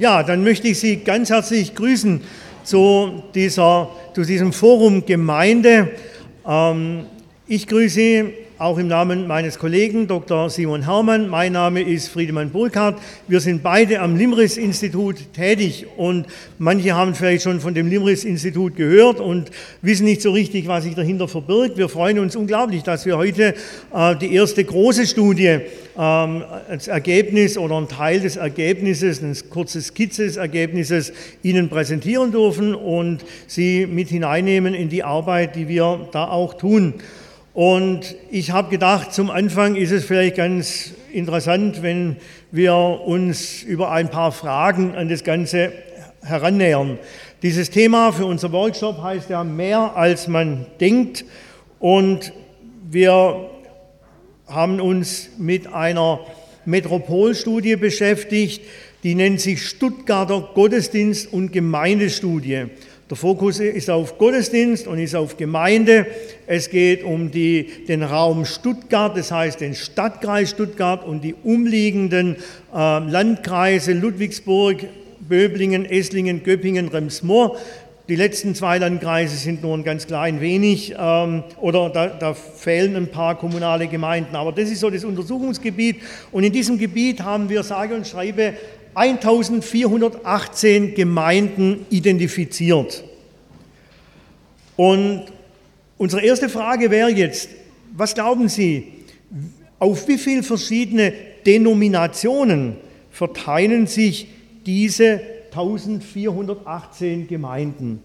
Ja, dann möchte ich Sie ganz herzlich grüßen zu, dieser, zu diesem Forum Gemeinde. Ähm, ich grüße Sie auch im Namen meines Kollegen Dr. Simon Hermann. Mein Name ist Friedemann Burkhardt. Wir sind beide am Limris-Institut tätig und manche haben vielleicht schon von dem Limris-Institut gehört und wissen nicht so richtig, was sich dahinter verbirgt. Wir freuen uns unglaublich, dass wir heute äh, die erste große Studie ähm, als Ergebnis oder ein Teil des Ergebnisses, eine kurze Skizze des Ergebnisses Ihnen präsentieren dürfen und Sie mit hineinnehmen in die Arbeit, die wir da auch tun. Und ich habe gedacht, zum Anfang ist es vielleicht ganz interessant, wenn wir uns über ein paar Fragen an das Ganze herannähern. Dieses Thema für unser Workshop heißt ja mehr als man denkt. Und wir haben uns mit einer Metropolstudie beschäftigt, die nennt sich Stuttgarter Gottesdienst- und Gemeindestudie. Der Fokus ist auf Gottesdienst und ist auf Gemeinde. Es geht um die, den Raum Stuttgart, das heißt den Stadtkreis Stuttgart und die umliegenden äh, Landkreise Ludwigsburg, Böblingen, Esslingen, Göppingen, Remsmoor. Die letzten zwei Landkreise sind nur ein ganz klein wenig ähm, oder da, da, fehlen ein paar kommunale Gemeinden. Aber das ist so das Untersuchungsgebiet. Und in diesem Gebiet haben wir, sage und schreibe, 1418 Gemeinden identifiziert. Und unsere erste Frage wäre jetzt, was glauben Sie, auf wie viele verschiedene Denominationen verteilen sich diese 1418 Gemeinden?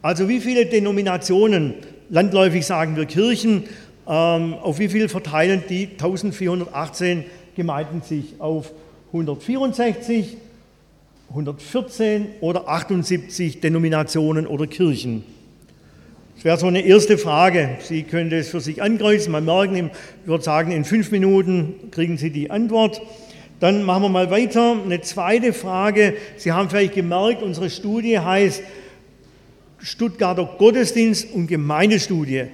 Also wie viele Denominationen, landläufig sagen wir Kirchen, ähm, auf wie viele verteilen die 1418 Gemeinden sich auf 164, 114 oder 78 Denominationen oder Kirchen? Das wäre so eine erste Frage. Sie können das für sich ankreuzen. Man merken, ich würde sagen, in fünf Minuten kriegen Sie die Antwort. Dann machen wir mal weiter. Eine zweite Frage. Sie haben vielleicht gemerkt, unsere Studie heißt Stuttgarter Gottesdienst und Gemeindestudie.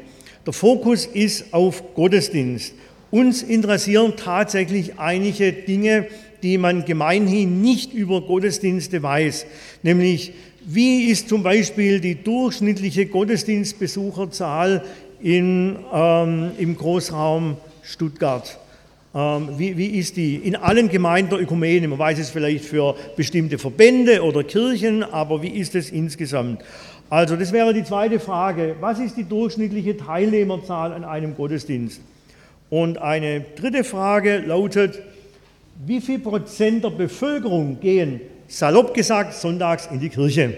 Der Fokus ist auf Gottesdienst. Uns interessieren tatsächlich einige Dinge, die man gemeinhin nicht über Gottesdienste weiß, nämlich wie ist zum Beispiel die durchschnittliche Gottesdienstbesucherzahl in, ähm, im Großraum Stuttgart? Ähm, wie, wie, ist die in allen Gemeinden der Ökumene? Man weiß es vielleicht für bestimmte Verbände oder Kirchen, aber wie ist es insgesamt? Also das wäre die zweite Frage. Was ist die durchschnittliche Teilnehmerzahl an einem Gottesdienst? Und eine dritte Frage lautet, wie viel Prozent der Bevölkerung gehen, salopp gesagt, sonntags in die Kirche?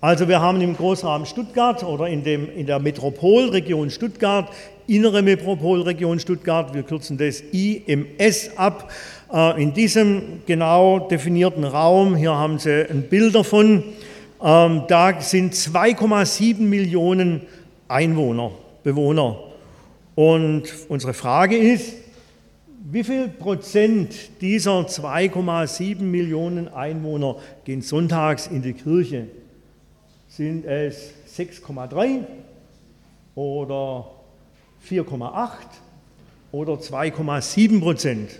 Also wir haben im Großraum Stuttgart oder in, dem, in der Metropolregion Stuttgart, innere Metropolregion Stuttgart, wir kürzen das IMS ab, äh, in diesem genau definierten Raum, hier haben Sie ein Bild davon, ähm, da sind 2,7 Millionen Einwohner, Bewohner. Und unsere Frage ist, wie viel Prozent dieser 2,7 Millionen Einwohner gehen sonntags in die Kirche? Sind es 6,3 oder 4,8 oder 2,7 Prozent?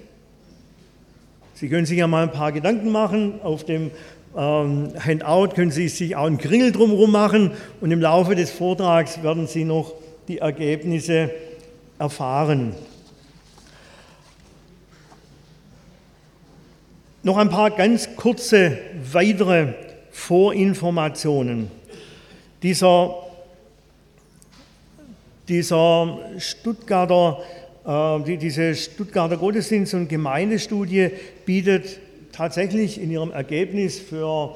Sie können sich ja mal ein paar Gedanken machen. Auf dem ähm, Handout können Sie sich auch einen Kringel drumherum machen und im Laufe des Vortrags werden Sie noch die Ergebnisse erfahren. Noch ein paar ganz kurze weitere Vorinformationen. Dieser, dieser Stuttgarter, äh, diese Stuttgarter Gottesdienst- und Gemeindestudie bietet tatsächlich in ihrem Ergebnis für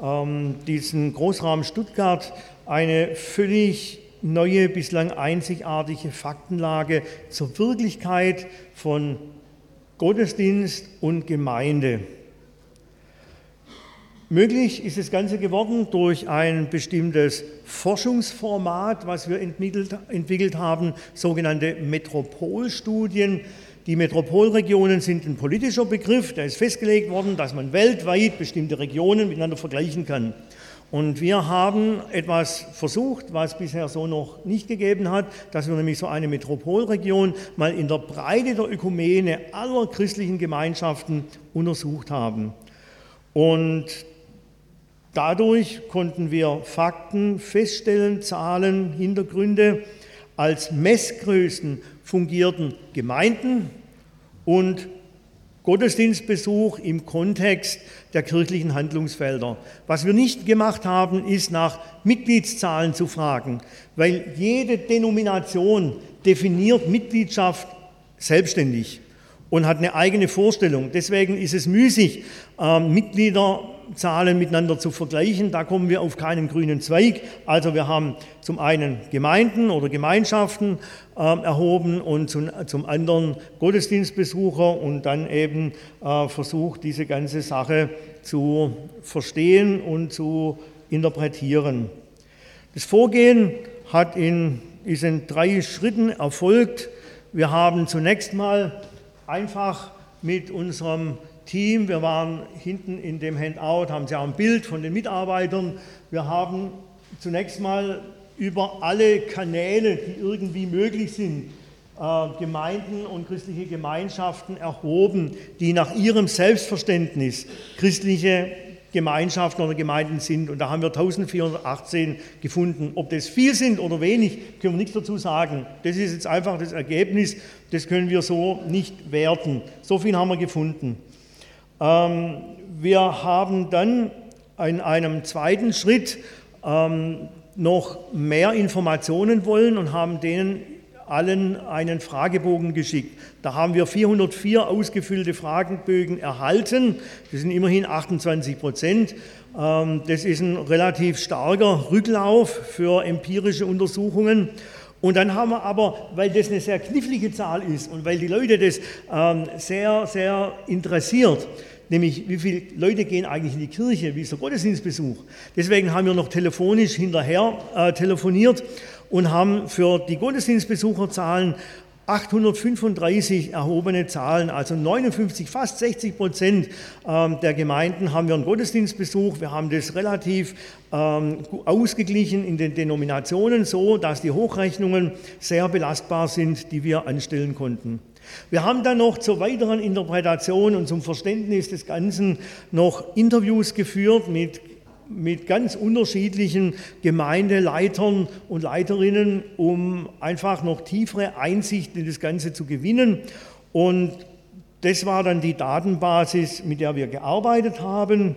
ähm, diesen Großraum Stuttgart eine völlig neue, bislang einzigartige Faktenlage zur Wirklichkeit von Gottesdienst und Gemeinde. Möglich ist das Ganze geworden durch ein bestimmtes Forschungsformat, was wir entwickelt, entwickelt haben, sogenannte Metropolstudien. Die Metropolregionen sind ein politischer Begriff, der ist festgelegt worden, dass man weltweit bestimmte Regionen miteinander vergleichen kann. Und wir haben etwas versucht, was bisher so noch nicht gegeben hat, dass wir nämlich so eine Metropolregion mal in der Breite der Ökumene aller christlichen Gemeinschaften untersucht haben. Und dadurch konnten wir Fakten feststellen, Zahlen, Hintergründe. Als Messgrößen fungierten Gemeinden und Gottesdienstbesuch im Kontext der kirchlichen Handlungsfelder. Was wir nicht gemacht haben, ist nach Mitgliedszahlen zu fragen, weil jede Denomination definiert Mitgliedschaft selbstständig und hat eine eigene Vorstellung. Deswegen ist es müßig, äh, Mitgliederzahlen miteinander zu vergleichen. Da kommen wir auf keinen grünen Zweig. Also wir haben zum einen Gemeinden oder Gemeinschaften äh, erhoben und zum, zum, anderen Gottesdienstbesucher und dann eben äh, versucht, diese ganze Sache zu verstehen und zu interpretieren. Das Vorgehen hat in, ist in drei Schritten erfolgt. Wir haben zunächst mal einfach mit unserem Team, wir waren hinten in dem Handout, haben Sie auch ein Bild von den Mitarbeitern. Wir haben zunächst mal über alle Kanäle, die irgendwie möglich sind, äh, Gemeinden und christliche Gemeinschaften erhoben, die nach ihrem Selbstverständnis christliche Gemeinschaften oder Gemeinden sind. Und da haben wir 1418 gefunden. Ob das viel sind oder wenig, können wir nichts dazu sagen. Das ist jetzt einfach das Ergebnis. Das können wir so nicht werten. So viel haben wir gefunden. Ähm, wir haben dann in einem zweiten Schritt ähm, noch mehr Informationen wollen und haben denen allen einen Fragebogen geschickt. Da haben wir 404 ausgefüllte Fragebögen erhalten. Das sind immerhin 28 Prozent. Ähm, das ist ein relativ starker Rücklauf für empirische Untersuchungen. Und dann haben wir aber, weil das eine sehr knifflige Zahl ist und weil die Leute das ähm, sehr, sehr interessiert, nämlich wie viele Leute gehen eigentlich in die Kirche, wie ist der Gottesdienstbesuch. Deswegen haben wir noch telefonisch hinterher äh, telefoniert und haben für die Gottesdienstbesucherzahlen 835 erhobene Zahlen, also 59, fast 60 Prozent ähm, der Gemeinden haben wir einen Gottesdienstbesuch. Wir haben das relativ ähm, ausgeglichen in den Denominationen, so dass die Hochrechnungen sehr belastbar sind, die wir anstellen konnten. Wir haben dann noch zur weiteren Interpretation und zum Verständnis des Ganzen noch Interviews geführt mit mit ganz unterschiedlichen Gemeindeleitern und Leiterinnen, um einfach noch tiefere Einsicht in das Ganze zu gewinnen. Und das war dann die Datenbasis, mit der wir gearbeitet haben.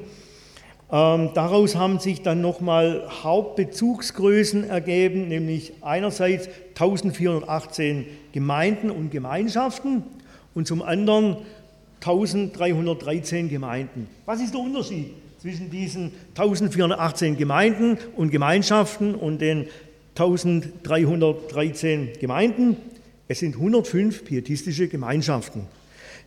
Ähm, daraus haben sich dann nochmal Hauptbezugsgrößen ergeben, nämlich einerseits 1418 Gemeinden und Gemeinschaften und zum anderen 1313 Gemeinden. Was ist der Unterschied? Zwischen diesen 1418 Gemeinden und Gemeinschaften und den 1313 Gemeinden. Es sind 105 pietistische Gemeinschaften,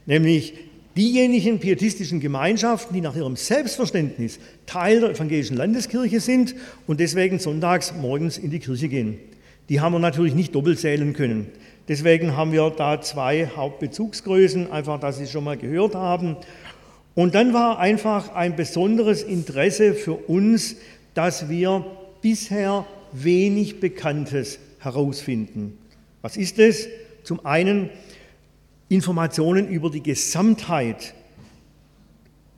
nämlich diejenigen pietistischen Gemeinschaften, die nach ihrem Selbstverständnis Teil der evangelischen Landeskirche sind und deswegen sonntags morgens in die Kirche gehen. Die haben wir natürlich nicht doppelt zählen können. Deswegen haben wir da zwei Hauptbezugsgrößen, einfach, dass Sie es schon mal gehört haben. Und dann war einfach ein besonderes Interesse für uns, dass wir bisher wenig Bekanntes herausfinden. Was ist es? Zum einen Informationen über die Gesamtheit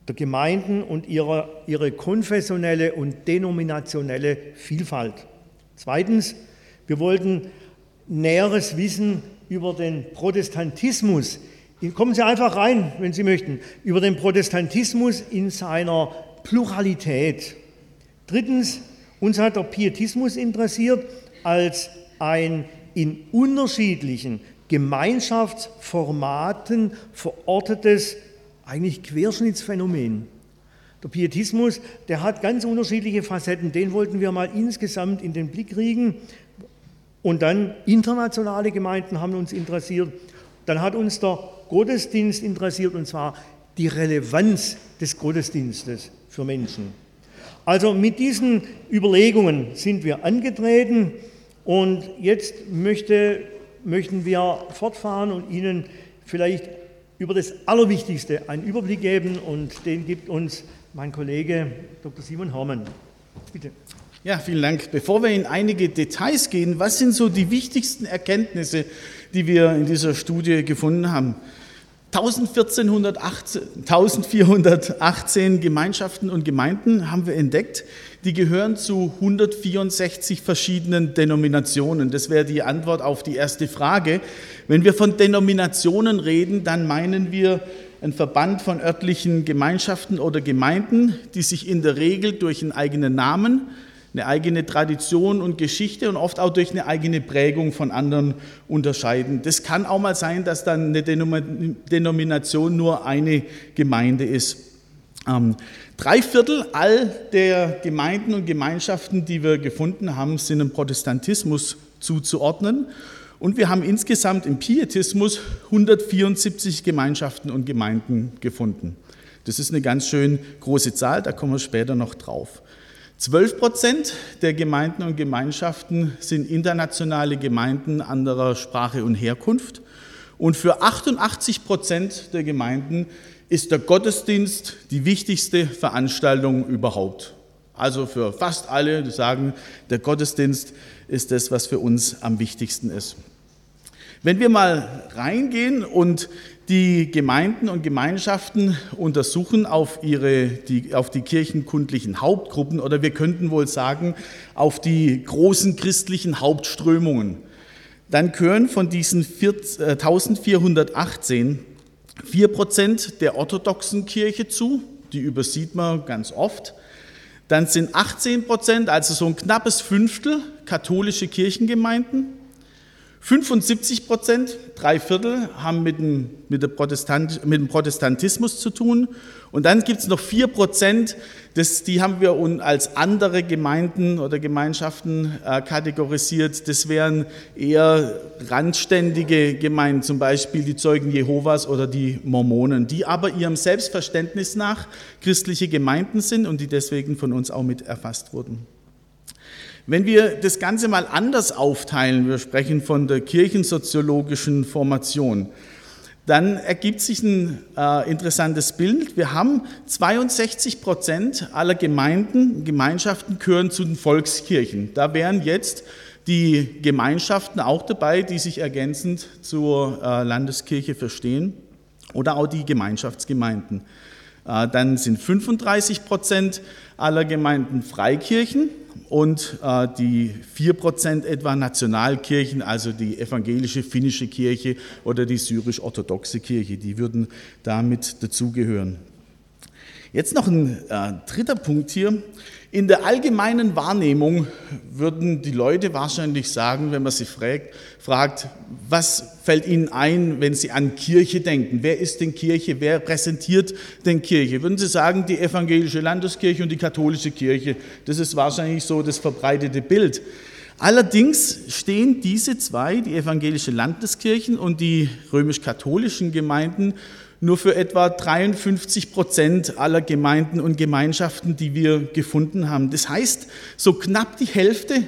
der Gemeinden und ihre, ihre konfessionelle und denominationelle Vielfalt. Zweitens, wir wollten näheres Wissen über den Protestantismus Kommen Sie einfach rein, wenn Sie möchten, über den Protestantismus in seiner Pluralität. Drittens, uns hat der Pietismus interessiert als ein in unterschiedlichen Gemeinschaftsformaten verortetes, eigentlich Querschnittsphänomen. Der Pietismus, der hat ganz unterschiedliche Facetten, den wollten wir mal insgesamt in den Blick kriegen. Und dann internationale Gemeinden haben uns interessiert. Dann hat uns der Gottesdienst interessiert, und zwar die Relevanz des Gottesdienstes für Menschen. Also mit diesen Überlegungen sind wir angetreten und jetzt möchte, möchten wir fortfahren und Ihnen vielleicht über das Allerwichtigste einen Überblick geben und den gibt uns mein Kollege Dr. Simon Hermann. Bitte. Ja, vielen Dank. Bevor wir in einige Details gehen, was sind so die wichtigsten Erkenntnisse, die wir in dieser Studie gefunden haben? 1418 Gemeinschaften und Gemeinden haben wir entdeckt, die gehören zu 164 verschiedenen Denominationen. Das wäre die Antwort auf die erste Frage. Wenn wir von Denominationen reden, dann meinen wir ein Verband von örtlichen Gemeinschaften oder Gemeinden, die sich in der Regel durch einen eigenen Namen, eine eigene Tradition und Geschichte und oft auch durch eine eigene Prägung von anderen unterscheiden. Das kann auch mal sein, dass dann eine Denomination nur eine Gemeinde ist. Ähm, drei Viertel all der Gemeinden und Gemeinschaften, die wir gefunden haben, sind dem Protestantismus zuzuordnen. Und wir haben insgesamt im Pietismus 174 Gemeinschaften und Gemeinden gefunden. Das ist eine ganz schön große Zahl, da kommen wir später noch drauf. 12 Prozent der Gemeinden und Gemeinschaften sind internationale Gemeinden anderer Sprache und Herkunft. Und für 88 Prozent der Gemeinden ist der Gottesdienst die wichtigste Veranstaltung überhaupt. Also für fast alle, sagen, der Gottesdienst ist das, was für uns am wichtigsten ist. Wenn wir mal reingehen und die Gemeinden und Gemeinschaften untersuchen auf, ihre, die, auf die kirchenkundlichen Hauptgruppen oder wir könnten wohl sagen auf die großen christlichen Hauptströmungen. Dann gehören von diesen 1418 4 Prozent der orthodoxen Kirche zu, die übersieht man ganz oft. Dann sind 18 Prozent, also so ein knappes Fünftel, katholische Kirchengemeinden. 75 Prozent, drei Viertel, haben mit dem, mit, Protestant, mit dem Protestantismus zu tun. Und dann gibt es noch vier Prozent, das, die haben wir als andere Gemeinden oder Gemeinschaften äh, kategorisiert. Das wären eher randständige Gemeinden, zum Beispiel die Zeugen Jehovas oder die Mormonen, die aber ihrem Selbstverständnis nach christliche Gemeinden sind und die deswegen von uns auch mit erfasst wurden. Wenn wir das Ganze mal anders aufteilen, wir sprechen von der kirchensoziologischen Formation, dann ergibt sich ein äh, interessantes Bild. Wir haben 62 Prozent aller Gemeinden, Gemeinschaften gehören zu den Volkskirchen. Da wären jetzt die Gemeinschaften auch dabei, die sich ergänzend zur äh, Landeskirche verstehen oder auch die Gemeinschaftsgemeinden. Äh, dann sind 35 Prozent aller Gemeinden Freikirchen und äh, die 4% etwa Nationalkirchen, also die evangelische finnische Kirche oder die syrisch-orthodoxe Kirche, die würden damit dazugehören. Jetzt noch ein äh, dritter Punkt hier. In der allgemeinen Wahrnehmung würden die Leute wahrscheinlich sagen, wenn man sie fragt, fragt, was fällt ihnen ein, wenn sie an Kirche denken? Wer ist denn Kirche? Wer präsentiert denn Kirche? Würden sie sagen, die evangelische Landeskirche und die katholische Kirche? Das ist wahrscheinlich so das verbreitete Bild. Allerdings stehen diese zwei, die evangelische Landeskirchen und die römisch-katholischen Gemeinden, nur für etwa 53 Prozent aller Gemeinden und Gemeinschaften, die wir gefunden haben. Das heißt, so knapp die Hälfte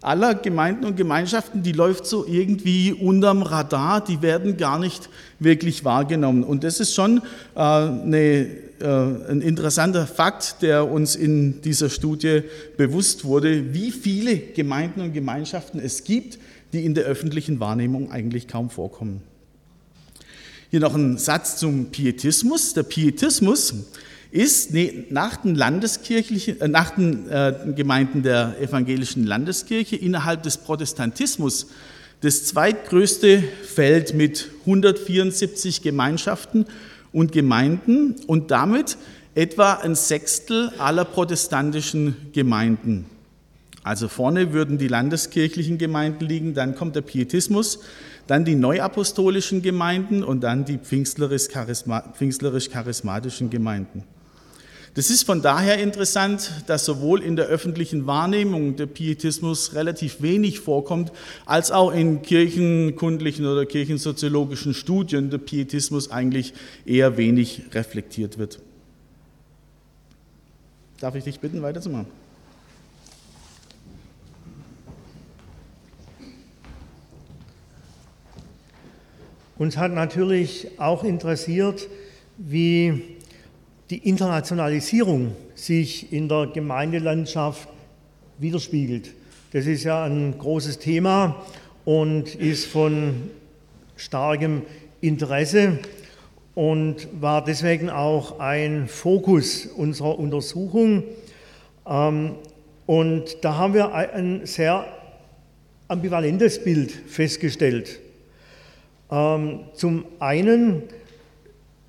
aller Gemeinden und Gemeinschaften, die läuft so irgendwie unterm Radar, die werden gar nicht wirklich wahrgenommen. Und das ist schon äh, eine, äh, ein interessanter Fakt, der uns in dieser Studie bewusst wurde, wie viele Gemeinden und Gemeinschaften es gibt, die in der öffentlichen Wahrnehmung eigentlich kaum vorkommen. Hier noch ein Satz zum Pietismus. Der Pietismus ist nach den, Landeskirchlichen, äh, nach den äh, Gemeinden der evangelischen Landeskirche innerhalb des Protestantismus das zweitgrößte Feld mit 174 Gemeinschaften und Gemeinden und damit etwa ein Sechstel aller protestantischen Gemeinden. Also vorne würden die landeskirchlichen Gemeinden liegen, dann kommt der Pietismus, dann die neuapostolischen Gemeinden und dann die pfingstlerisch-charismatischen Gemeinden. Das ist von daher interessant, dass sowohl in der öffentlichen Wahrnehmung der Pietismus relativ wenig vorkommt, als auch in kirchenkundlichen oder kirchensoziologischen Studien der Pietismus eigentlich eher wenig reflektiert wird. Darf ich dich bitten, weiterzumachen? Uns hat natürlich auch interessiert, wie die Internationalisierung sich in der Gemeindelandschaft widerspiegelt. Das ist ja ein großes Thema und ist von starkem Interesse. und war deswegen auch ein Fokus unserer Untersuchung. Ähm, und da haben wir ein sehr ambivalentes Bild festgestellt. Ähm, zum einen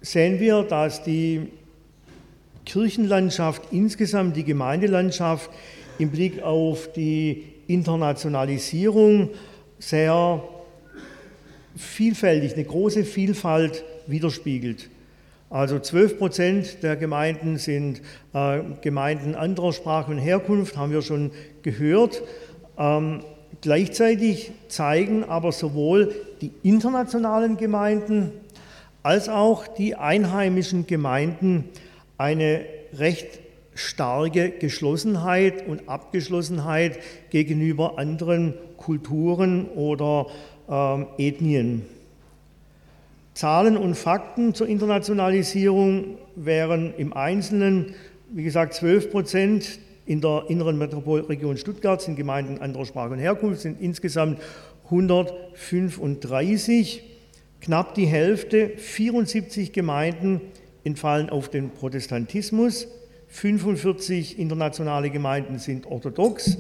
sehen wir, dass die Kirchenlandschaft insgesamt, die Gemeindelandschaft im Blick auf die Internationalisierung sehr vielfältig, eine große Vielfalt widerspiegelt. Also 12 Prozent der Gemeinden sind äh, Gemeinden anderer Sprache und Herkunft, haben wir schon gehört. Ähm, gleichzeitig zeigen aber sowohl die internationalen Gemeinden als auch die einheimischen Gemeinden eine recht starke Geschlossenheit und Abgeschlossenheit gegenüber anderen Kulturen oder ähm, Ethnien. Zahlen und Fakten zur Internationalisierung wären im Einzelnen, wie gesagt, 12 Prozent in der inneren Metropolregion Stuttgart sind Gemeinden anderer Sprache und Herkunft, sind insgesamt 135, knapp die Hälfte, 74 Gemeinden entfallen auf den Protestantismus, 45 internationale Gemeinden sind orthodox,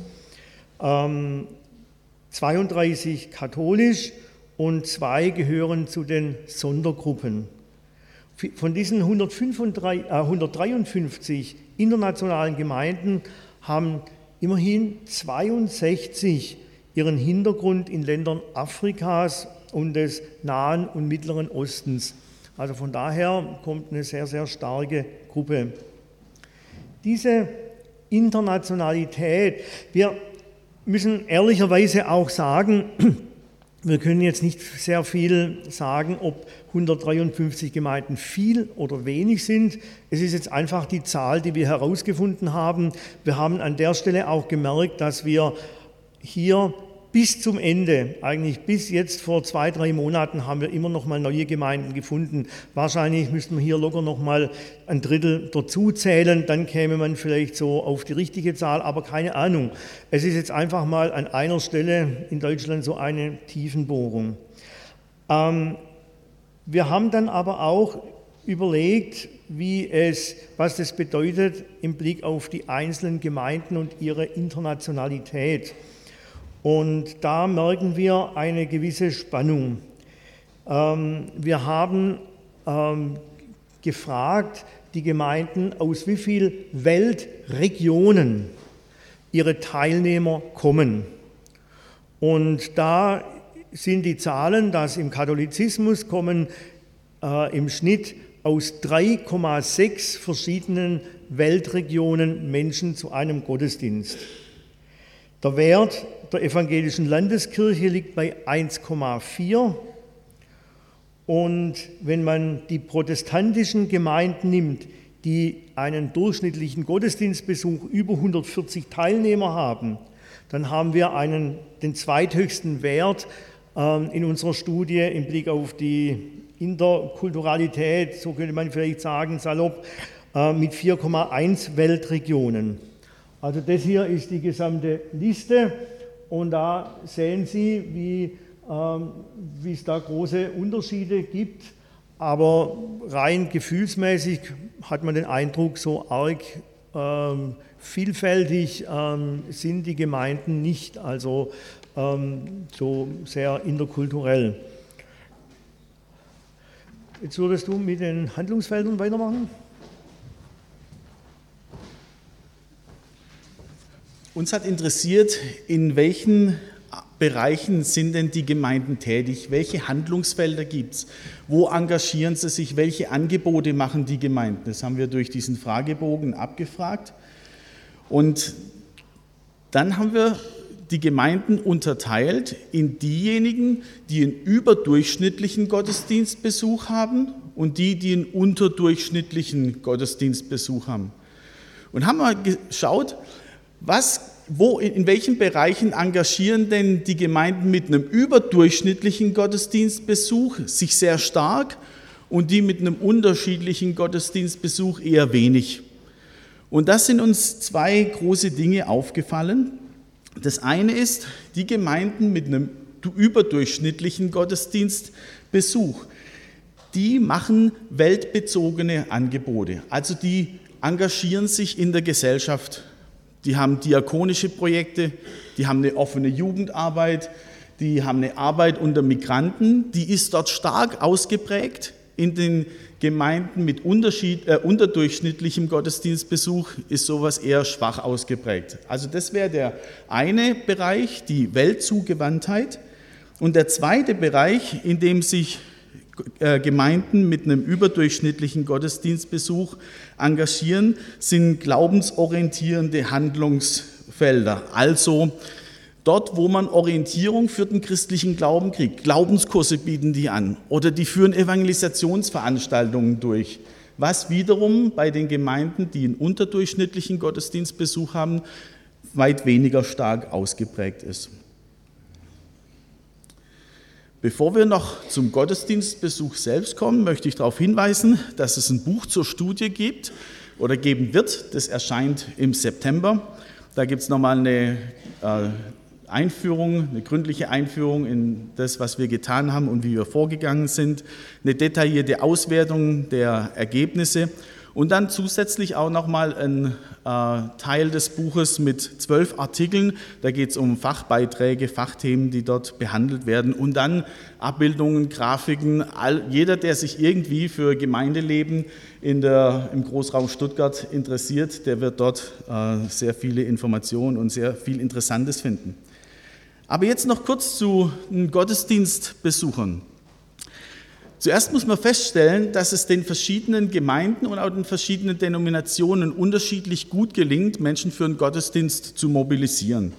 32 ähm, katholisch und zwei gehören zu den Sondergruppen. Von diesen 153, äh, 153 internationalen Gemeinden haben immerhin 62 ihren Hintergrund in Ländern Afrikas und des Nahen und Mittleren Ostens. Also von daher kommt eine sehr, sehr starke Gruppe. Diese Internationalität, wir müssen ehrlicherweise auch sagen, wir können jetzt nicht sehr viel sagen, ob 153 Gemeinden viel oder wenig sind. Es ist jetzt einfach die Zahl, die wir herausgefunden haben. Wir haben an der Stelle auch gemerkt, dass wir hier bis zum Ende, eigentlich bis jetzt vor zwei, drei Monaten, haben wir immer noch mal neue Gemeinden gefunden. Wahrscheinlich müssten wir hier locker noch mal ein Drittel dazu zählen, dann käme man vielleicht so auf die richtige Zahl, aber keine Ahnung. Es ist jetzt einfach mal an einer Stelle in Deutschland so eine Tiefenbohrung. Ähm, wir haben dann aber auch überlegt, wie es, was das bedeutet im Blick auf die einzelnen Gemeinden und ihre Internationalität. Und da merken wir eine gewisse Spannung. Ähm, wir haben ähm, gefragt, die Gemeinden, aus wie vielen Weltregionen ihre Teilnehmer kommen. Und da sind die Zahlen, dass im Katholizismus kommen äh, im Schnitt aus 3,6 verschiedenen Weltregionen Menschen zu einem Gottesdienst. Der Wert der evangelischen Landeskirche liegt bei 1,4. Und wenn man die protestantischen Gemeinden nimmt, die einen durchschnittlichen Gottesdienstbesuch über 140 Teilnehmer haben, dann haben wir einen, den zweithöchsten Wert äh, in unserer Studie im Blick auf die Interkulturalität, so könnte man vielleicht sagen, salopp, äh, mit 4,1 Weltregionen. Also das hier ist die gesamte Liste und da sehen Sie, wie, ähm, es da große Unterschiede gibt. Aber rein gefühlsmäßig hat man den Eindruck, so arg ähm, vielfältig ähm, sind die Gemeinden nicht, also ähm, so sehr interkulturell. Jetzt würdest du mit den Handlungsfeldern weitermachen? Uns hat interessiert, in welchen Bereichen sind denn die Gemeinden tätig? Welche Handlungsfelder gibt es? Wo engagieren sie sich? Welche Angebote machen die Gemeinden? Das haben wir durch diesen Fragebogen abgefragt. Und dann haben wir die Gemeinden unterteilt in diejenigen, die einen überdurchschnittlichen Gottesdienstbesuch haben und die, die einen unterdurchschnittlichen Gottesdienstbesuch haben. Und haben mal geschaut, was, wo, in welchen Bereichen engagieren denn die Gemeinden mit einem überdurchschnittlichen Gottesdienstbesuch sich sehr stark und die mit einem unterschiedlichen Gottesdienstbesuch eher wenig? Und das sind uns zwei große Dinge aufgefallen. Das eine ist, die Gemeinden mit einem überdurchschnittlichen Gottesdienstbesuch, die machen weltbezogene Angebote. Also die engagieren sich in der Gesellschaft. Die haben diakonische Projekte, die haben eine offene Jugendarbeit, die haben eine Arbeit unter Migranten, die ist dort stark ausgeprägt. In den Gemeinden mit Unterschied, äh, unterdurchschnittlichem Gottesdienstbesuch ist sowas eher schwach ausgeprägt. Also das wäre der eine Bereich, die Weltzugewandtheit. Und der zweite Bereich, in dem sich Gemeinden mit einem überdurchschnittlichen Gottesdienstbesuch engagieren, sind glaubensorientierende Handlungsfelder. Also dort, wo man Orientierung für den christlichen Glauben kriegt. Glaubenskurse bieten die an oder die führen Evangelisationsveranstaltungen durch, was wiederum bei den Gemeinden, die einen unterdurchschnittlichen Gottesdienstbesuch haben, weit weniger stark ausgeprägt ist. Bevor wir noch zum Gottesdienstbesuch selbst kommen, möchte ich darauf hinweisen, dass es ein Buch zur Studie gibt oder geben wird. Das erscheint im September. Da gibt es nochmal eine äh, Einführung, eine gründliche Einführung in das, was wir getan haben und wie wir vorgegangen sind, eine detaillierte Auswertung der Ergebnisse und dann zusätzlich auch nochmal ein äh, Teil des Buches mit zwölf Artikeln. Da geht es um Fachbeiträge, Fachthemen, die dort behandelt werden. Und dann Abbildungen, Grafiken. All, jeder, der sich irgendwie für Gemeindeleben in der, im Großraum Stuttgart interessiert, der wird dort äh, sehr viele Informationen und sehr viel Interessantes finden. Aber jetzt noch kurz zu Gottesdienstbesuchern. Zuerst muss man feststellen, dass es den verschiedenen Gemeinden und auch den verschiedenen Denominationen unterschiedlich gut gelingt, Menschen für einen Gottesdienst zu mobilisieren.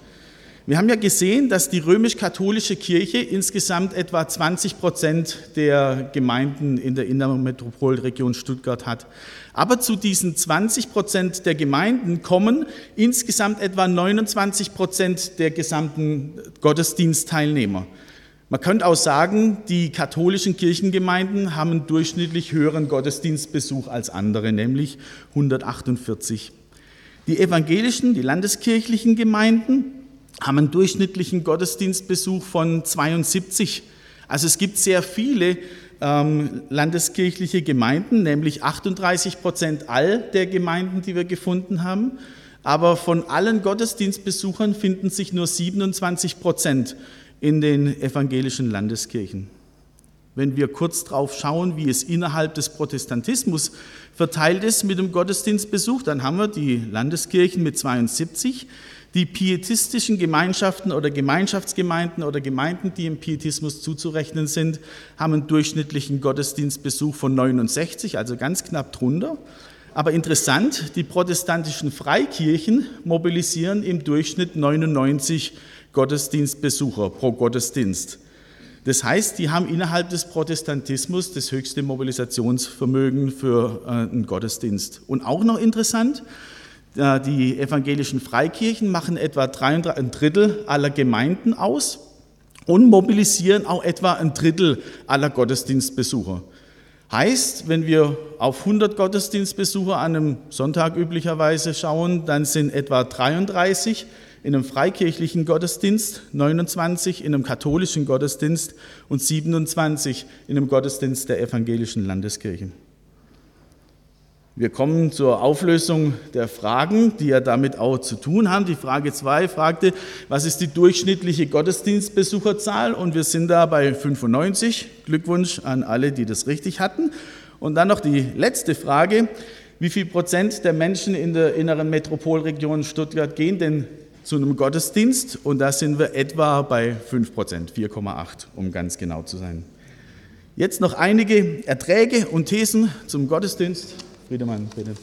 Wir haben ja gesehen, dass die römisch-katholische Kirche insgesamt etwa 20 Prozent der Gemeinden in der Innermetropolregion Stuttgart hat. Aber zu diesen 20 Prozent der Gemeinden kommen insgesamt etwa 29 Prozent der gesamten Gottesdienstteilnehmer. Man könnte auch sagen, die katholischen Kirchengemeinden haben einen durchschnittlich höheren Gottesdienstbesuch als andere, nämlich 148. Die evangelischen, die landeskirchlichen Gemeinden haben einen durchschnittlichen Gottesdienstbesuch von 72. Also es gibt sehr viele ähm, landeskirchliche Gemeinden, nämlich 38 Prozent all der Gemeinden, die wir gefunden haben. Aber von allen Gottesdienstbesuchern finden sich nur 27 Prozent in den evangelischen Landeskirchen. Wenn wir kurz drauf schauen, wie es innerhalb des Protestantismus verteilt ist mit dem Gottesdienstbesuch, dann haben wir die Landeskirchen mit 72, die pietistischen Gemeinschaften oder Gemeinschaftsgemeinden oder Gemeinden, die im Pietismus zuzurechnen sind, haben einen durchschnittlichen Gottesdienstbesuch von 69, also ganz knapp drunter. Aber interessant, die protestantischen Freikirchen mobilisieren im Durchschnitt 99 Gottesdienstbesucher pro Gottesdienst. Das heißt, die haben innerhalb des Protestantismus das höchste Mobilisationsvermögen für äh, einen Gottesdienst. Und auch noch interessant, äh, die evangelischen Freikirchen machen etwa ein Drittel aller Gemeinden aus und mobilisieren auch etwa ein Drittel aller Gottesdienstbesucher. Heißt, wenn wir auf 100 Gottesdienstbesucher an einem Sonntag üblicherweise schauen, dann sind etwa 33 in einem freikirchlichen Gottesdienst, 29 in einem katholischen Gottesdienst und 27 in einem Gottesdienst der evangelischen Landeskirche. Wir kommen zur Auflösung der Fragen, die ja damit auch zu tun haben. Die Frage 2 fragte, was ist die durchschnittliche Gottesdienstbesucherzahl? Und wir sind da bei 95. Glückwunsch an alle, die das richtig hatten. Und dann noch die letzte Frage. Wie viel Prozent der Menschen in der inneren Metropolregion Stuttgart gehen denn zu einem Gottesdienst und da sind wir etwa bei 5 Prozent, 4,8 um ganz genau zu sein. Jetzt noch einige Erträge und Thesen zum Gottesdienst. Friedemann, bitte.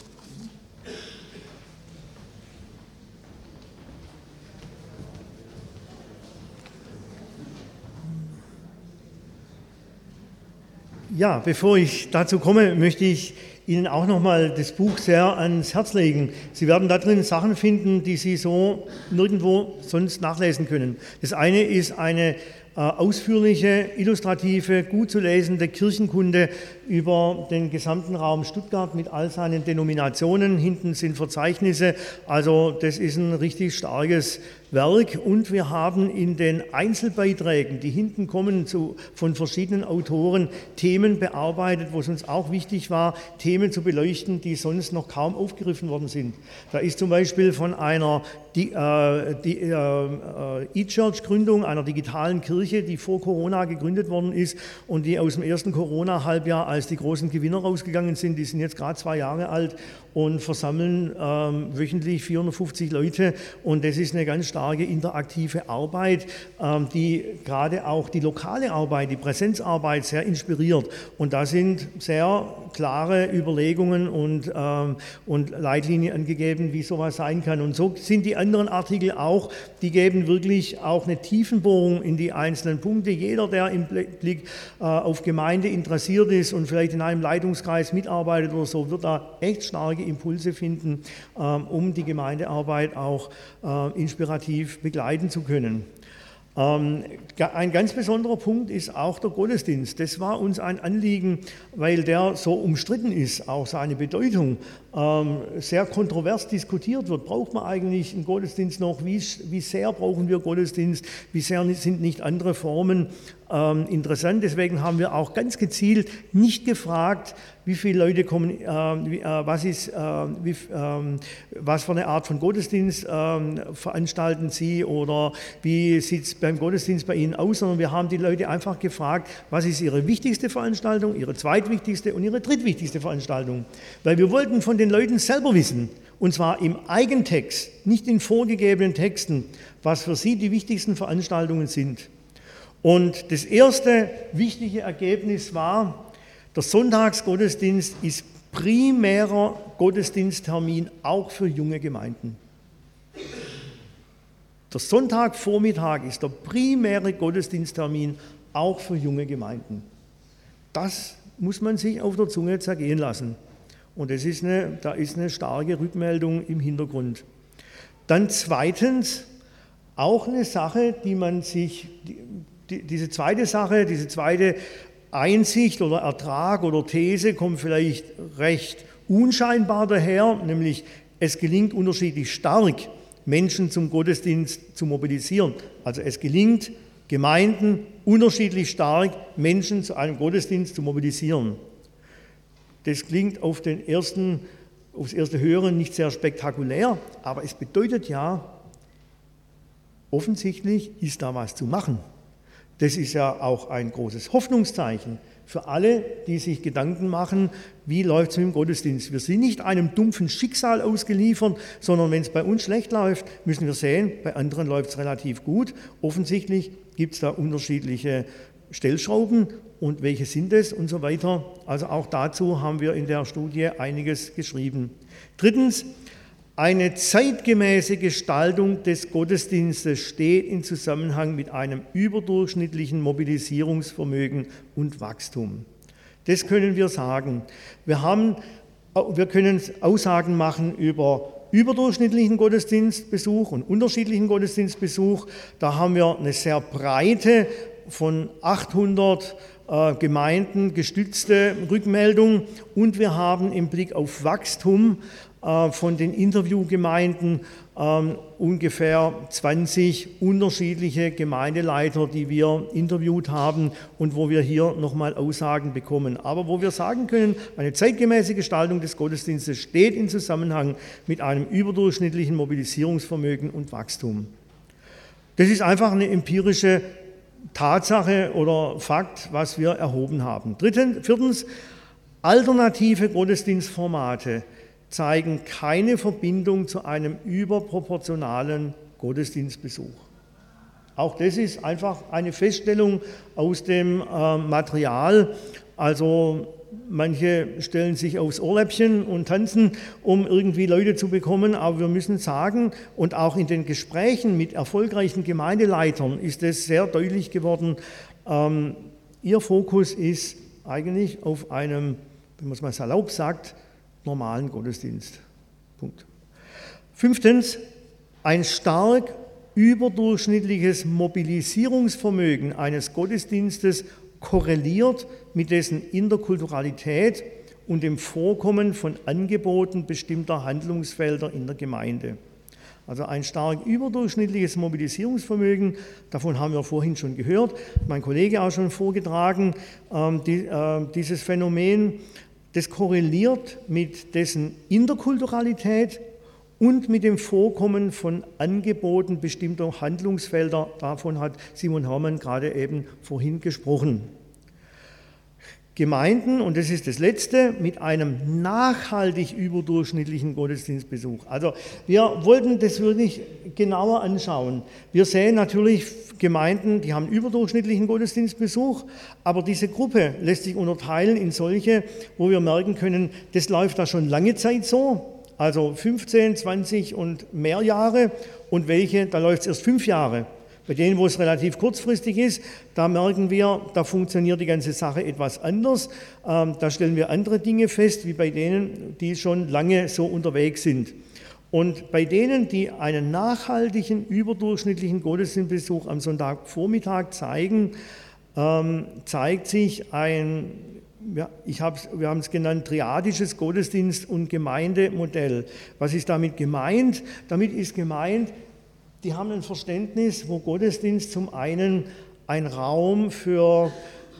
Ja, bevor ich dazu komme, möchte ich Ihnen auch nochmal das Buch sehr ans Herz legen. Sie werden da drin Sachen finden, die Sie so nirgendwo sonst nachlesen können. Das eine ist eine äh, ausführliche, illustrative, gut zu lesende Kirchenkunde über den gesamten Raum Stuttgart mit all seinen Denominationen. Hinten sind Verzeichnisse. Also das ist ein richtig starkes Werk und wir haben in den Einzelbeiträgen, die hinten kommen zu, von verschiedenen Autoren, Themen bearbeitet, wo es uns auch wichtig war, Themen zu beleuchten, die sonst noch kaum aufgegriffen worden sind. Da ist zum Beispiel von einer die, äh, die äh, äh, E-Church-Gründung einer digitalen Kirche, die vor Corona gegründet worden ist und die aus dem ersten Corona-Halbjahr als die großen Gewinner rausgegangen sind. Die sind jetzt gerade zwei Jahre alt und versammeln ähm, wöchentlich 450 Leute. Und das ist eine ganz starke interaktive Arbeit, ähm, die gerade auch die lokale Arbeit, die Präsenzarbeit sehr inspiriert. Und da sind sehr klare Überlegungen und, ähm, und Leitlinien angegeben, wie sowas sein kann. Und so sind die anderen Artikel auch, die geben wirklich auch eine Tiefenbohrung in die einzelnen Punkte. Jeder, der im Blick äh, auf Gemeinde interessiert ist und vielleicht in einem Leitungskreis mitarbeitet oder so, wird da echt starke Impulse finden, ähm, um die Gemeindearbeit auch äh, inspirativ begleiten zu können. Ähm, ein ganz besonderer Punkt ist auch der Gottesdienst. Das war uns ein Anliegen, weil der so umstritten ist, auch seine Bedeutung ähm, sehr kontrovers diskutiert wird. Braucht man eigentlich einen Gottesdienst noch? Wie, wie sehr brauchen wir Gottesdienst? Wie sehr sind nicht andere Formen ähm, interessant? Deswegen haben wir auch ganz gezielt nicht gefragt, wie viele Leute kommen, äh, wie, äh, was, ist, äh, wie, ähm, was für eine Art von Gottesdienst ähm, veranstalten Sie oder wie sieht es beim Gottesdienst bei Ihnen aus, sondern wir haben die Leute einfach gefragt, was ist Ihre wichtigste Veranstaltung, Ihre zweitwichtigste und Ihre drittwichtigste Veranstaltung. Weil wir wollten von den Leuten selber wissen, und zwar im Eigentext, nicht in vorgegebenen Texten, was für sie die wichtigsten Veranstaltungen sind. Und das erste wichtige Ergebnis war, der Sonntagsgottesdienst ist primärer Gottesdiensttermin auch für junge Gemeinden. Der Sonntagvormittag ist der primäre Gottesdiensttermin auch für junge Gemeinden. Das muss man sich auf der Zunge zergehen lassen. Und das ist eine, da ist eine starke Rückmeldung im Hintergrund. Dann zweitens auch eine Sache, die man sich, die, diese zweite Sache, diese zweite Einsicht oder Ertrag oder These kommt vielleicht recht unscheinbar daher, nämlich es gelingt unterschiedlich stark, Menschen zum Gottesdienst zu mobilisieren. Also es gelingt Gemeinden unterschiedlich stark, Menschen zu einem Gottesdienst zu mobilisieren. Das klingt auf den ersten, aufs erste Hören nicht sehr spektakulär, aber es bedeutet ja, offensichtlich ist da was zu machen. Das ist ja auch ein großes Hoffnungszeichen für alle, die sich Gedanken machen, wie läuft es mit dem Gottesdienst. Wir sind nicht einem dumpfen Schicksal ausgeliefert, sondern wenn es bei uns schlecht läuft, müssen wir sehen, bei anderen läuft es relativ gut. Offensichtlich gibt es da unterschiedliche Stellschrauben und welche sind es und so weiter. Also auch dazu haben wir in der Studie einiges geschrieben. Drittens, eine zeitgemäße Gestaltung des Gottesdienstes steht in Zusammenhang mit einem überdurchschnittlichen Mobilisierungsvermögen und Wachstum. Das können wir sagen. Wir, haben, wir können Aussagen machen über überdurchschnittlichen Gottesdienstbesuch und unterschiedlichen Gottesdienstbesuch. Da haben wir eine sehr breite von 800 äh, Gemeinden gestützte Rückmeldung und wir haben im Blick auf Wachstum von den Interviewgemeinden ähm, ungefähr 20 unterschiedliche Gemeindeleiter, die wir interviewt haben und wo wir hier nochmal Aussagen bekommen. Aber wo wir sagen können, eine zeitgemäße Gestaltung des Gottesdienstes steht in Zusammenhang mit einem überdurchschnittlichen Mobilisierungsvermögen und Wachstum. Das ist einfach eine empirische Tatsache oder Fakt, was wir erhoben haben. Drittens, viertens, alternative Gottesdienstformate zeigen keine Verbindung zu einem überproportionalen Gottesdienstbesuch. Auch das ist einfach eine Feststellung aus dem äh, Material. Also manche stellen sich aufs Ohrläppchen und tanzen, um irgendwie Leute zu bekommen, aber wir müssen sagen, und auch in den Gesprächen mit erfolgreichen Gemeindeleitern ist es sehr deutlich geworden, ähm, ihr Fokus ist eigentlich auf einem, wenn man es mal salopp sagt, normalen Gottesdienst. Punkt. Fünftens, ein stark überdurchschnittliches Mobilisierungsvermögen eines Gottesdienstes korreliert mit dessen Interkulturalität und dem Vorkommen von Angeboten bestimmter Handlungsfelder in der Gemeinde. Also ein stark überdurchschnittliches Mobilisierungsvermögen, davon haben wir vorhin schon gehört, mein Kollege auch schon vorgetragen, ähm, die, äh, dieses Phänomen, das korreliert mit dessen Interkulturalität und mit dem Vorkommen von Angeboten bestimmter Handlungsfelder. Davon hat Simon Hermann gerade eben vorhin gesprochen. Gemeinden, und das ist das Letzte, mit einem nachhaltig überdurchschnittlichen Gottesdienstbesuch. Also wir wollten das wirklich genauer anschauen. Wir sehen natürlich Gemeinden, die haben überdurchschnittlichen Gottesdienstbesuch, aber diese Gruppe lässt sich unterteilen in solche, wo wir merken können, das läuft da schon lange Zeit so, also 15, 20 und mehr Jahre, und welche, da läuft es erst fünf Jahre. Bei denen, wo es relativ kurzfristig ist, da merken wir, da funktioniert die ganze Sache etwas anders. Ähm, da stellen wir andere Dinge fest, wie bei denen, die schon lange so unterwegs sind. Und bei denen, die einen nachhaltigen, überdurchschnittlichen Gottesdienstbesuch am Sonntagvormittag zeigen, ähm, zeigt sich ein, ja, ich wir haben es genannt, triadisches Gottesdienst- und Gemeindemodell. Was ist damit gemeint? Damit ist gemeint, die haben ein Verständnis, wo Gottesdienst zum einen ein Raum für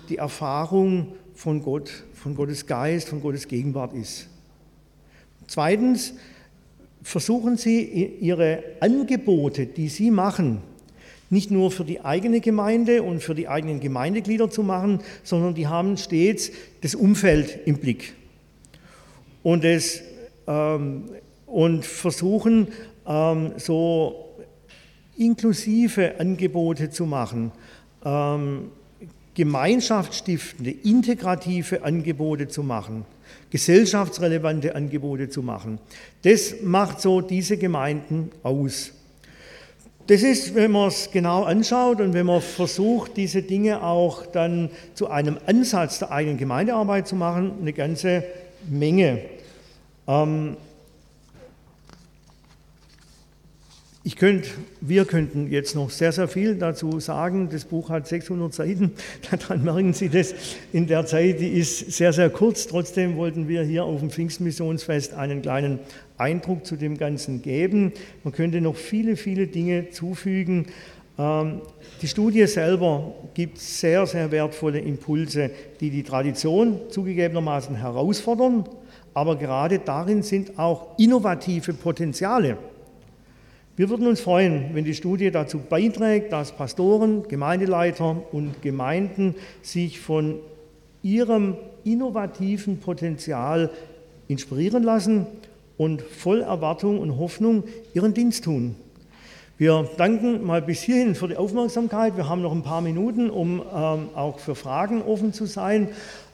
die Erfahrung von Gott, von Gottes Geist, von Gottes Gegenwart ist. Zweitens versuchen sie ihre Angebote, die sie machen, nicht nur für die eigene Gemeinde und für die eigenen Gemeindeglieder zu machen, sondern die haben stets das Umfeld im Blick und, das, ähm, und versuchen ähm, so inklusive Angebote zu machen, ähm, gemeinschaftsstiftende, integrative Angebote zu machen, gesellschaftsrelevante Angebote zu machen. Das macht so diese Gemeinden aus. Das ist, wenn man es genau anschaut und wenn man versucht, diese Dinge auch dann zu einem Ansatz der eigenen Gemeindearbeit zu machen, eine ganze Menge. Ähm, Ich könnte, wir könnten jetzt noch sehr, sehr viel dazu sagen. Das Buch hat 600 Seiten. Daran merken Sie das in der Zeit, die ist sehr, sehr kurz. Trotzdem wollten wir hier auf dem Pfingstmissionsfest einen kleinen Eindruck zu dem Ganzen geben. Man könnte noch viele, viele Dinge zufügen. Ähm, die Studie selber gibt sehr, sehr wertvolle Impulse, die die Tradition zugegebenermaßen herausfordern. Aber gerade darin sind auch innovative Potenziale wir würden uns freuen, wenn die Studie dazu beiträgt, dass Pastoren, Gemeindeleiter und Gemeinden sich von ihrem innovativen Potenzial inspirieren lassen und voll Erwartung und Hoffnung ihren Dienst tun. Wir danken mal bis hierhin für die Aufmerksamkeit. Wir haben noch ein paar Minuten, um ähm, auch für Fragen offen zu sein.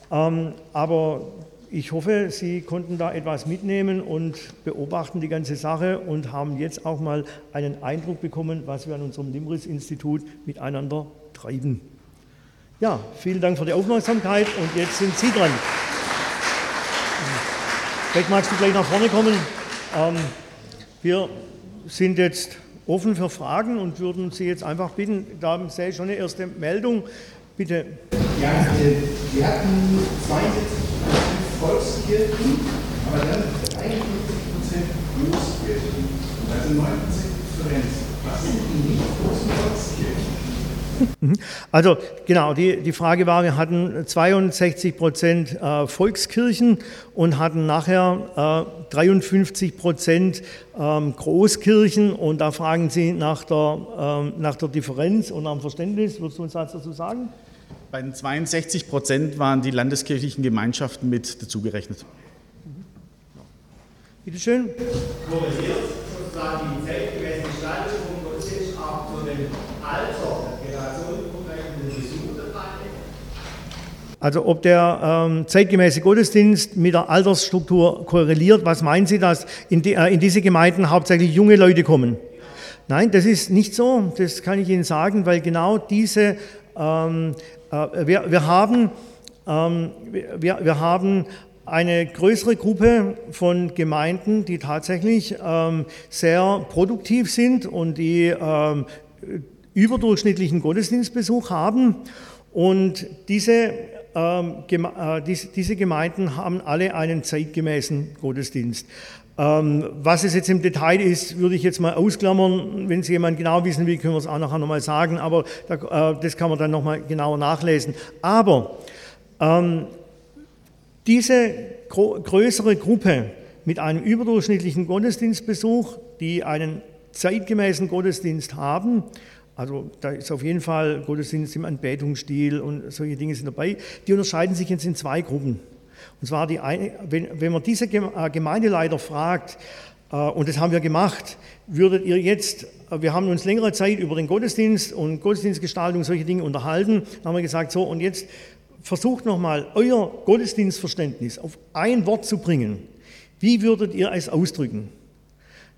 Ähm, aber ich hoffe, Sie konnten da etwas mitnehmen und beobachten die ganze Sache und haben jetzt auch mal einen Eindruck bekommen, was wir an unserem Limris-Institut miteinander treiben. Ja, vielen Dank für die Aufmerksamkeit und jetzt sind Sie dran. Vielleicht magst du gleich nach vorne kommen. Ähm, wir sind jetzt offen für Fragen und würden Sie jetzt einfach bitten, da sehe ich schon eine erste Meldung. Bitte. Ja, wir hatten 72 Volkskirchen, aber dann 51 Großkirchen, also 9 Differenz. Was sind die nicht großen Volkskirchen? Mhm. Also genau, die, die Frage war, wir hatten 62 Prozent äh, Volkskirchen und hatten nachher äh, 53 Prozent ähm, Großkirchen und da fragen Sie nach der, ähm, nach der Differenz und dem Verständnis. Würdest du uns dazu sagen? Bei den 62 Prozent waren die landeskirchlichen Gemeinschaften mit dazugerechnet. Bitte schön. Korreliert sozusagen die zeitgemäße Gestaltung vom Gottesdienst auch zu dem Alter der generationenübergreifenden Besuch der Also ob der ähm, zeitgemäße Gottesdienst mit der Altersstruktur korreliert, was meinen Sie, dass in, die, äh, in diese Gemeinden hauptsächlich junge Leute kommen? Nein, das ist nicht so, das kann ich Ihnen sagen, weil genau diese ähm, äh, wir, wir, haben, ähm, wir, wir haben eine größere Gruppe von Gemeinden, die tatsächlich ähm, sehr produktiv sind und die ähm, überdurchschnittlichen Gottesdienstbesuch haben. Und diese, äh, diese, Gemeinden haben alle einen zeitgemäßen Gottesdienst. Ähm, was es jetzt im Detail ist, würde ich jetzt mal ausklammern. Wenn Sie jemand genau wissen will, können wir es auch nachher nochmal sagen, aber äh, das kann man dann nochmal genauer nachlesen. Aber ähm, diese größere Gruppe mit einem überdurchschnittlichen Gottesdienstbesuch, die einen zeitgemäßen Gottesdienst haben, also da ist auf jeden Fall Gottesdienst im Anbetungsstil und solche Dinge sind dabei, die unterscheiden sich jetzt in zwei Gruppen. Und zwar die wenn, wenn man diese äh, Gemeindeleiter fragt, äh, und das haben wir gemacht, würdet ihr jetzt, äh, wir haben uns längere Zeit über den Gottesdienst und Gottesdienstgestaltung, solche Dinge unterhalten, dann haben wir gesagt, so und jetzt versucht nochmal euer Gottesdienstverständnis auf ein Wort zu bringen. Wie würdet ihr es ausdrücken?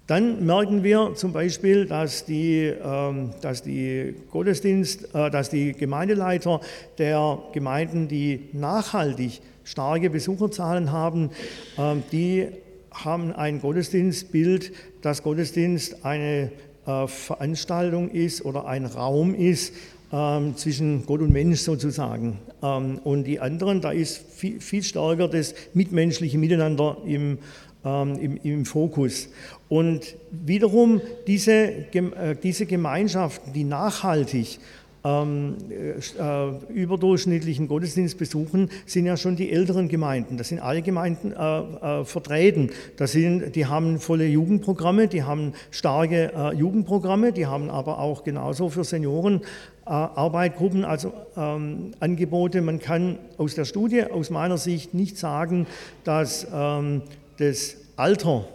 Dann merken wir zum Beispiel, dass die, ähm, dass die Gottesdienst, dass die Gemeindeleiter der Gemeinden, die nachhaltig starke Besucherzahlen haben, ähm, die haben ein Gottesdienstbild, dass Gottesdienst eine äh, Veranstaltung ist oder ein Raum ist, ähm, zwischen Gott und Mensch sozusagen. Ähm, und die anderen, da ist viel, stärker das mitmenschliche Miteinander im, im, im, Fokus. Und wiederum diese, äh, diese Gemeinschaften, die nachhaltig ähm, äh, überdurchschnittlichen Gottesdienst besuchen, sind ja schon die älteren Gemeinden. Das sind alle Gemeinden äh, äh, vertreten. Das sind, die haben volle Jugendprogramme, die haben starke äh, Jugendprogramme, die haben aber auch genauso für Senioren äh, Arbeitgruppen, also ähm, Angebote. Man kann aus der Studie, aus meiner Sicht, nicht sagen, dass ähm, das Alter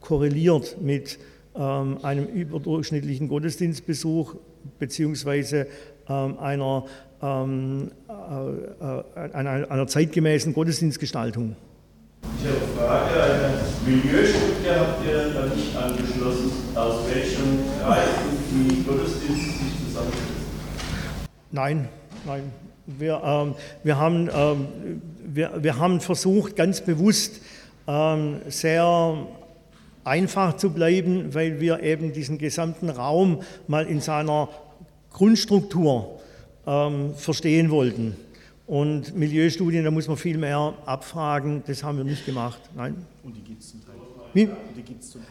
korreliert mit ähm, einem überdurchschnittlichen Gottesdienstbesuch beziehungsweise einer, ähm, äh, äh, einer, einer zeitgemäßen Gottesdienstgestaltung. Ich habe eine Frage. Eine Milieustudie habt ihr da nicht angeschlossen, aus welchem Kreisen die Gottesdienste sich zusammensetzen? Nein, nein. Wir, ähm, wir, haben, ähm, wir, wir haben versucht, ganz bewusst ähm, sehr einfach zu bleiben, weil wir eben diesen gesamten Raum mal in seiner Grundstruktur ähm, verstehen wollten. Und Milieustudien, da muss man viel mehr abfragen, das haben wir nicht gemacht. Nein. Und die gibt es zum Teil. Wie?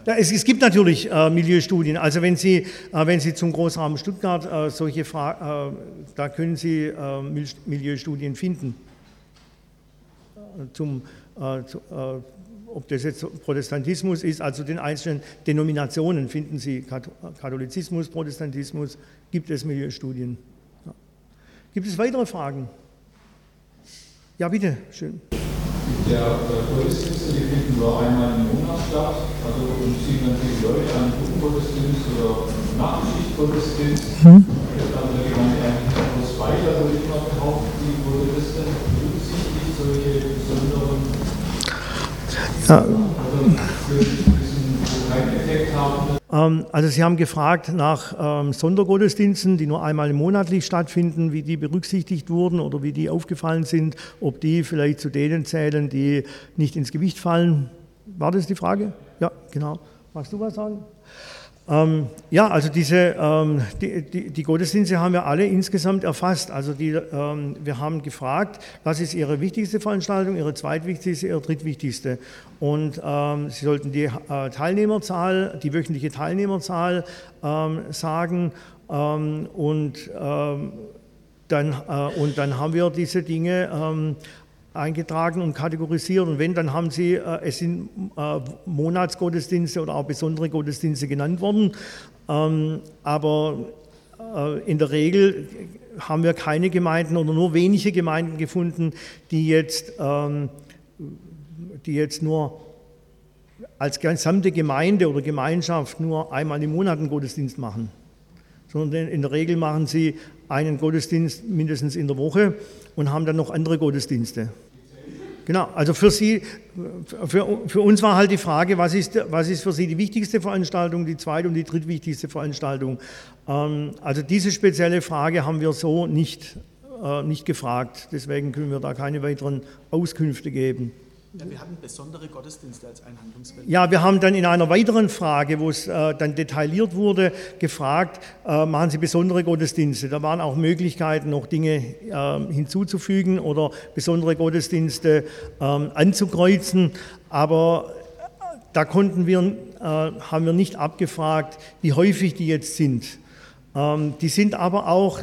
Ja, es, es, gibt natürlich äh, Milieustudien. Also wenn Sie, äh, wenn Sie zum Großraum Stuttgart äh, solche Fragen, äh, da können Sie äh, Milieustudien finden. Äh, zum, zu, ob das jetzt Protestantismus ist, also den einzelnen Denominationen finden Sie Katholizismus, Protestantismus, gibt es Milieustudien. Ja. Gibt es weitere Fragen? Ja, bitte, schön. Der äh, Gottesdienste, die finden nur einmal im Monat statt. Also und ziehen dann viele Leute an Gruppengottesdienst oder Nachtschichtgottesdienst. Hm. Das kann der Gemeinde eigentlich etwas weiter, würde ich mal behaupten. Wie wurde das denn berücksichtigt, solche besonderen ja. Ähm, also Sie haben gefragt nach ähm, Sondergottesdiensten, die nur einmal monatlich stattfinden, wie die berücksichtigt wurden oder wie die aufgefallen sind, ob die vielleicht zu denen zählen, die nicht ins Gewicht fallen. War das die Frage? Ja, genau. Magst du was sagen? Ähm, ja, also diese, ähm, die, die, die, Gottesdienste haben wir alle insgesamt erfasst. Also die, ähm, wir haben gefragt, was ist Ihre wichtigste Veranstaltung, Ihre zweitwichtigste, Ihre drittwichtigste. Und ähm, Sie sollten die äh, Teilnehmerzahl, die wöchentliche Teilnehmerzahl ähm, sagen. Ähm, und, dann, äh, und dann haben wir diese Dinge eingetragen und kategorisiert. Und wenn, dann haben sie, äh, es sind äh, Monatsgottesdienste oder auch besondere Gottesdienste genannt worden. Ähm, aber äh, in der Regel haben wir keine Gemeinden oder nur wenige Gemeinden gefunden, die jetzt, ähm, die jetzt nur als gesamte Gemeinde oder Gemeinschaft nur einmal im Monat einen Gottesdienst machen. Sondern in der Regel machen sie einen Gottesdienst mindestens in der Woche und haben dann noch andere Gottesdienste. Genau, also für Sie, für, für uns war halt die Frage, was ist, was ist für Sie die wichtigste Veranstaltung, die zweite und die drittwichtigste Veranstaltung. Ähm, also diese spezielle Frage haben wir so nicht, äh, nicht gefragt, deswegen können wir da keine weiteren Auskünfte geben. Ja, wir hatten besondere Gottesdienste als ein Handlungsfeld. Ja, wir haben dann in einer weiteren Frage, wo es äh, dann detailliert wurde, gefragt, äh, machen Sie besondere Gottesdienste? Da waren auch Möglichkeiten, noch Dinge äh, hinzuzufügen oder besondere Gottesdienste ähm, anzukreuzen. Aber äh, da konnten wir, äh, haben wir nicht abgefragt, wie häufig die jetzt sind. Ähm, die sind aber auch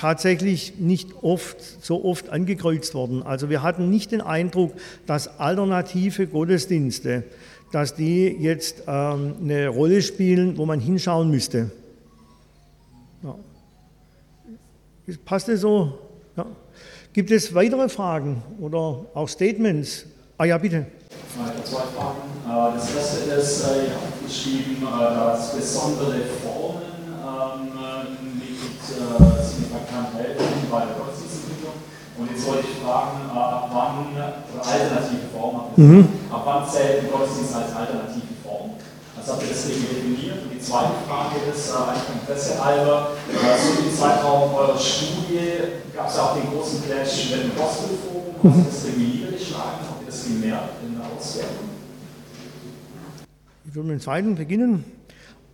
tatsächlich nicht oft, so oft angekreuzt worden. Also wir hatten nicht den Eindruck, dass alternative Gottesdienste, dass die jetzt ähm, eine Rolle spielen, wo man hinschauen müsste. Ja. Passt das so? Ja. Gibt es weitere Fragen oder auch Statements? Ah ja, bitte. Zwei Fragen. Äh, das erste ist, äh, ihr habt geschrieben, äh, dass besondere Formen ähm, mit signifikant helfen bei der Gottesdienstentwicklung. Ich fragen, ab wann, oder alternative Formen, mhm. ab wann zählt ein Gottesdienst als alternative Form? Also habt ihr das irgendwie definiert? Und die zweite Frage ist, eigentlich Interesse halber, so im Zeitraum eurer Studie gab es ja auch den großen Clash mit dem Gospelforum, du das niedergeschlagen? Habt ihr das gemerkt in der Auswertung? Ich würde mit dem zweiten beginnen.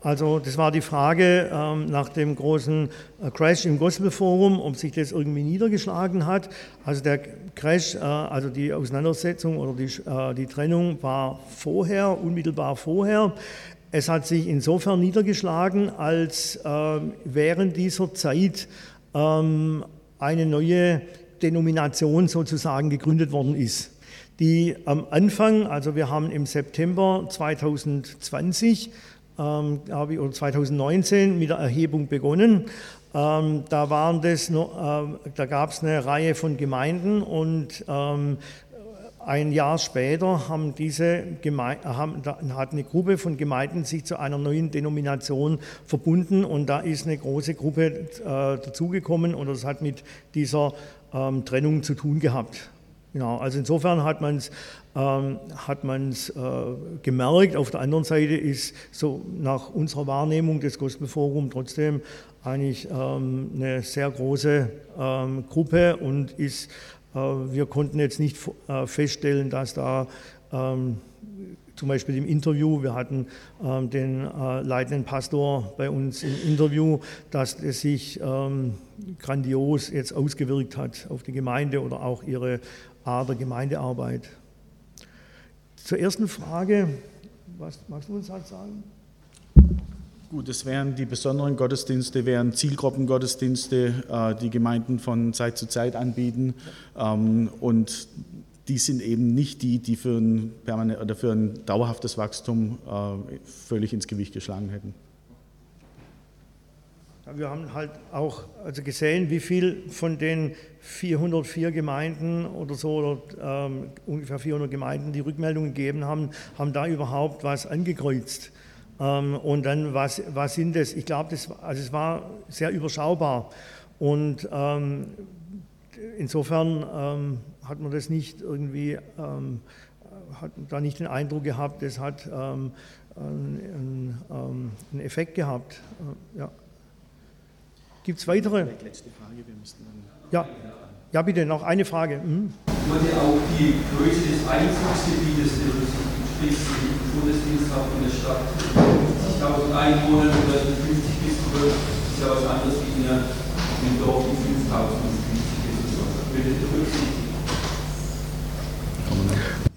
Also das war die Frage ähm, nach dem großen äh, Crash im Gospelforum, ob sich das irgendwie niedergeschlagen hat. Also der Crash, äh, also die Auseinandersetzung oder die, äh, die Trennung war vorher, unmittelbar vorher. Es hat sich insofern niedergeschlagen, als ähm, während dieser Zeit ähm, eine neue Denomination sozusagen gegründet worden ist die am Anfang, also wir haben im September 2020 ähm, habe ich, oder 2019 mit der Erhebung begonnen. Ähm, da, waren das noch, äh, da gab es eine Reihe von Gemeinden und ähm, ein Jahr später haben diese Geme haben, hat eine Gruppe von Gemeinden sich zu einer neuen Denomination verbunden und da ist eine große Gruppe äh, dazugekommen und das hat mit dieser ähm, Trennung zu tun gehabt. Genau, also insofern hat man es ähm, hat man's, äh, gemerkt. Auf der anderen Seite ist so nach unserer Wahrnehmung des Gospelforum trotzdem eigentlich ähm, eine sehr große ähm, Gruppe und ist, äh, wir konnten jetzt nicht äh, feststellen, dass da ähm, zum Beispiel im Interview, wir hatten ähm, den äh, leitenden Pastor bei uns im Interview, dass es sich ähm, grandios jetzt ausgewirkt hat auf die Gemeinde oder auch ihre Art der Gemeindearbeit. Zur ersten Frage, was magst du uns halt sagen? Gut, das wären die besonderen Gottesdienste, wären Zielgruppengottesdienste, äh, die Gemeinden von Zeit zu Zeit anbieten. Ähm, und die sind eben nicht die, die für ein, oder für ein dauerhaftes Wachstum äh, völlig ins Gewicht geschlagen hätten. Wir haben halt auch also gesehen, wie viel von den 404 Gemeinden oder so, oder ähm, ungefähr 400 Gemeinden, die Rückmeldungen gegeben haben, haben da überhaupt was angekreuzt. Ähm, und dann, was, was sind das? Ich glaube, das, also es war sehr überschaubar. Und ähm, insofern ähm, hat man das nicht irgendwie, ähm, hat da nicht den Eindruck gehabt, das hat ähm, einen, einen Effekt gehabt. Äh, ja. Gibt es weitere? Letzte Frage, wir müssten dann. Ja, ja bitte, noch eine Frage. Mhm. Wurde auch die Größe des Einzugsgebietes berücksichtigt? Sprich, die Bundesdiensthaft in der Stadt 50.000 Einwohner oder 50 bis 12 ist ja was anderes wie in einem Dorf mit 5.000 bis 50 bis 12. Würde berücksichtigt?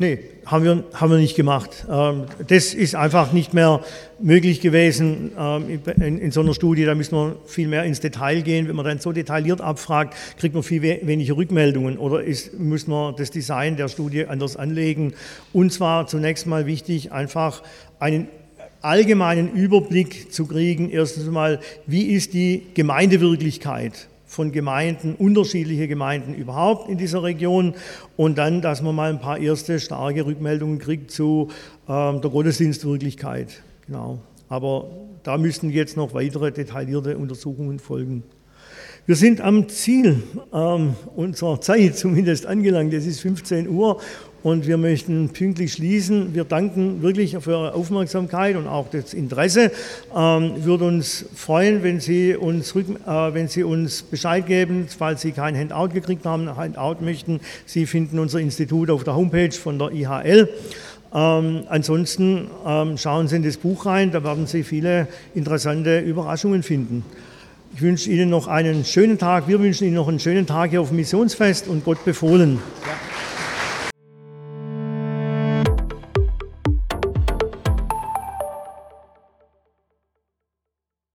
Nee, haben wir, haben wir nicht gemacht. Ähm, das ist einfach nicht mehr möglich gewesen ähm, in so einer Studie. Da müssen wir viel mehr ins Detail gehen. Wenn man dann so detailliert abfragt, kriegt man viel weniger Rückmeldungen oder ist, muss man das Design der Studie anders anlegen. Und zwar zunächst mal wichtig, einfach einen allgemeinen Überblick zu kriegen. Erstens mal, wie ist die Gemeindewirklichkeit? Von Gemeinden, unterschiedliche Gemeinden überhaupt in dieser Region und dann, dass man mal ein paar erste starke Rückmeldungen kriegt zu ähm, der Gottesdienstwirklichkeit. Genau. Aber da müssen jetzt noch weitere detaillierte Untersuchungen folgen. Wir sind am Ziel ähm, unserer Zeit zumindest angelangt. Es ist 15 Uhr und wir möchten pünktlich schließen. Wir danken wirklich für Ihre Aufmerksamkeit und auch das Interesse. Ähm, würde uns freuen, wenn Sie, uns, rück, äh, wenn Sie uns Bescheid geben, falls Sie kein Handout gekriegt haben, Handout möchten. Sie finden unser Institut auf der Homepage von der IHL. Ähm, ansonsten ähm, schauen Sie in das Buch rein, da werden Sie viele interessante Überraschungen finden. Ich wünsche Ihnen noch einen schönen Tag. Wir wünschen Ihnen noch einen schönen Tag hier auf dem Missionsfest und Gott befohlen. Ja.